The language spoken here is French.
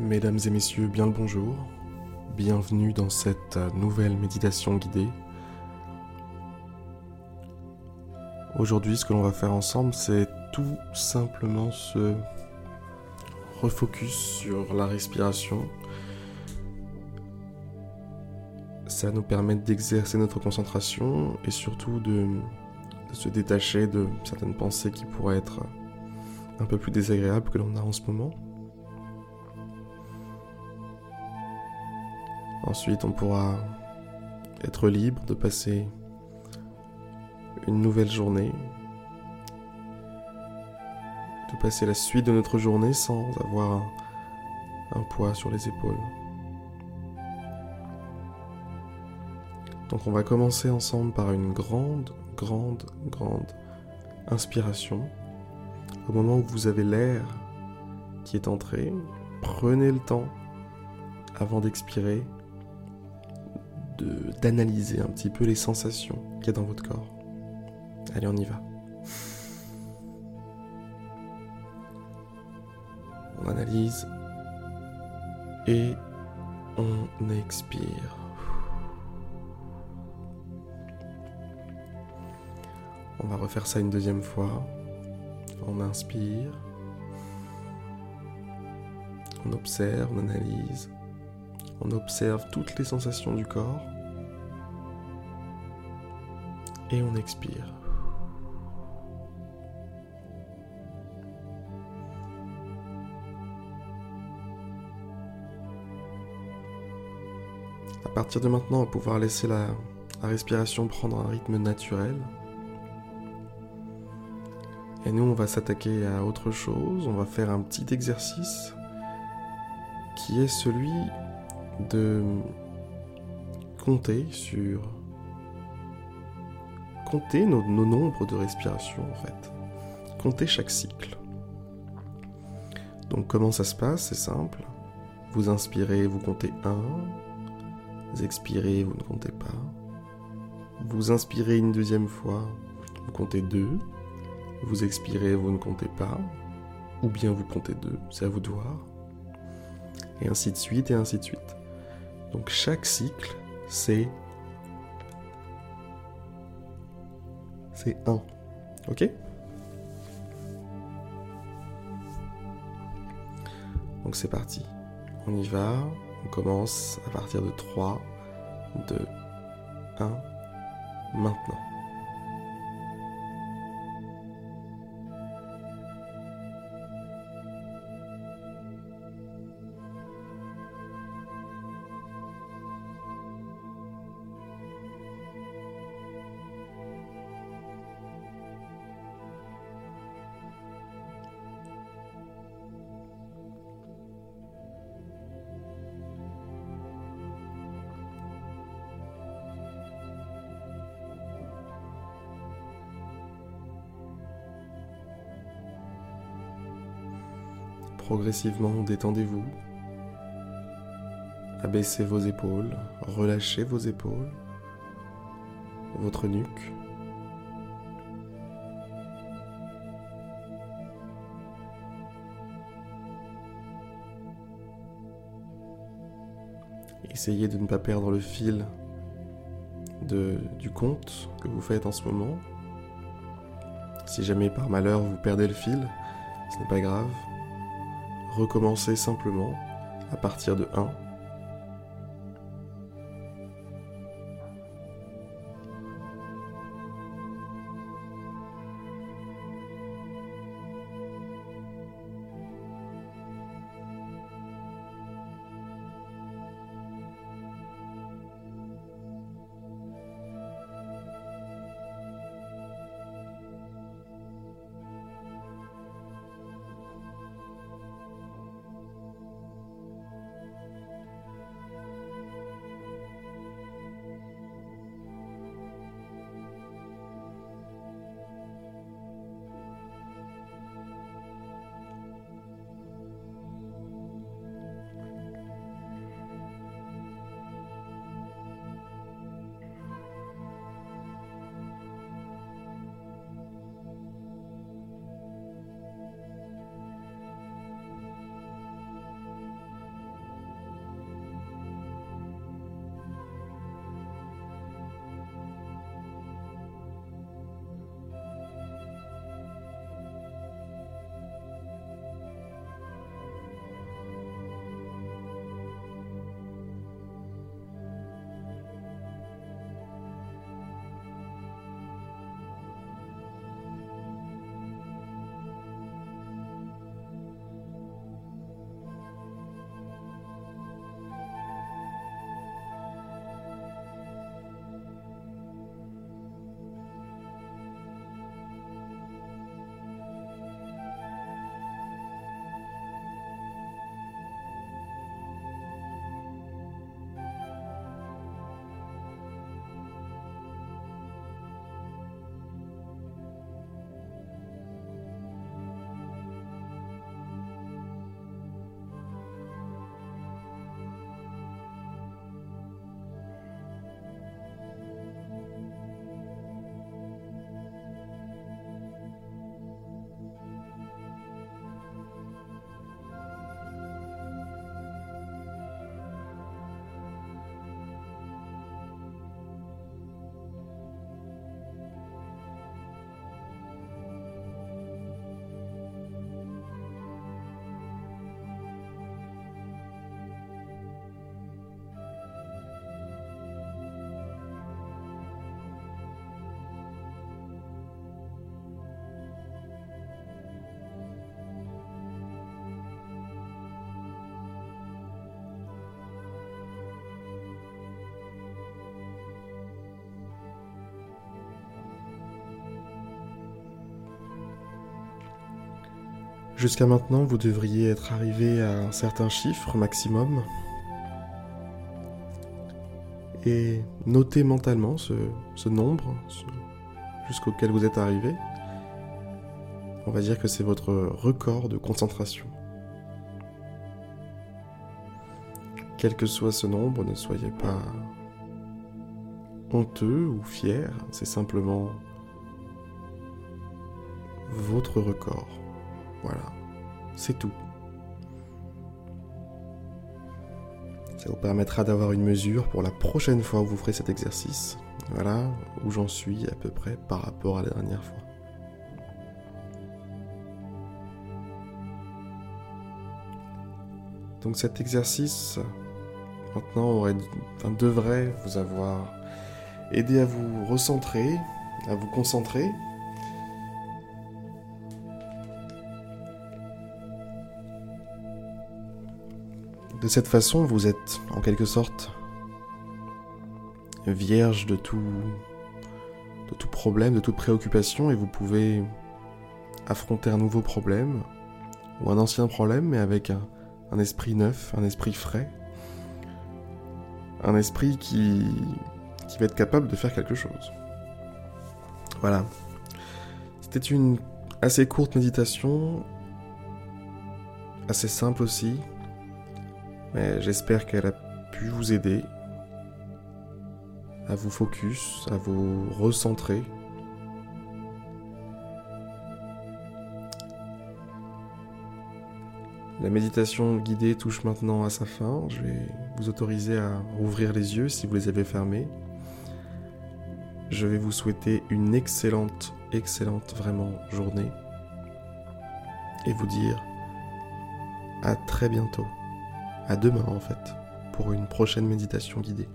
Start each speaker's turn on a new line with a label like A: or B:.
A: Mesdames et messieurs, bien le bonjour. Bienvenue dans cette nouvelle méditation guidée. Aujourd'hui, ce que l'on va faire ensemble, c'est tout simplement se refocus sur la respiration. Ça nous permet d'exercer notre concentration et surtout de, se détacher de certaines pensées qui pourraient être un peu plus désagréables que l'on a en ce moment. Ensuite, on pourra être libre de passer une nouvelle journée, de passer la suite de notre journée sans avoir un, poids sur les épaules. Donc on va commencer ensemble par une grande, grande, grande inspiration. Au moment où vous avez l'air qui est entré, prenez le temps avant d'expirer d'analyser un petit peu les sensations qu'il y a dans votre corps. Allez, on y va. On analyse et on expire. On va refaire ça une deuxième fois. On inspire. On observe, on analyse. On observe toutes les sensations du corps. Et on expire. À partir de maintenant, on va pouvoir laisser la, la respiration prendre un rythme naturel. Et nous, on va s'attaquer à autre chose. On va faire un petit exercice qui est celui de compter sur compter nos, nombres de respiration en fait. Compter chaque cycle. Donc comment ça se passe? C'est simple. Vous inspirez, vous comptez 1. Vous expirez, vous ne comptez pas. Vous inspirez une deuxième fois, vous comptez 2. Vous expirez, vous ne comptez pas. Ou bien vous comptez 2, c'est à vous de voir. Et ainsi de suite, et ainsi de suite. Donc chaque cycle, c'est c'est 1. OK? Donc c'est parti. On y va. On commence à partir de 3, 2, 1, maintenant. Progressivement, détendez-vous. Abaissez vos épaules, relâchez vos épaules, votre nuque. Essayez de ne pas perdre le fil du compte que vous faites en ce moment. Si jamais par malheur vous perdez le fil, ce n'est pas grave. Recommencez simplement à partir de 1. Jusqu'à maintenant, vous devriez être arrivé à un certain chiffre maximum. Et notez mentalement ce, nombre jusqu'auquel vous êtes arrivé. On va dire que c'est votre record de concentration. Quel que soit ce nombre, ne soyez pas honteux ou fier, c'est simplement votre record. Voilà, c'est tout. Ça vous permettra d'avoir une mesure pour la prochaine fois où vous ferez cet exercice. Voilà où j'en suis à peu près par rapport à la dernière fois. Donc cet exercice, maintenant, devrait vous avoir aidé à vous recentrer, à vous concentrer De cette façon, vous êtes en quelque sorte vierge de tout, problème, de toute préoccupation, et vous pouvez affronter un nouveau problème ou un ancien problème, mais avec un, esprit neuf, un esprit frais, un esprit qui va être capable de faire quelque chose. Voilà. C'était une assez courte méditation, assez simple aussi, mais j'espère qu'elle a pu vous aider à vous focus, à vous recentrer. La méditation guidée touche maintenant à sa fin. Je vais vous autoriser à rouvrir les yeux si vous les avez fermés. Je vais vous souhaiter une excellente, excellente vraiment journée. Et vous dire à très bientôt à demain en fait, pour une prochaine méditation guidée.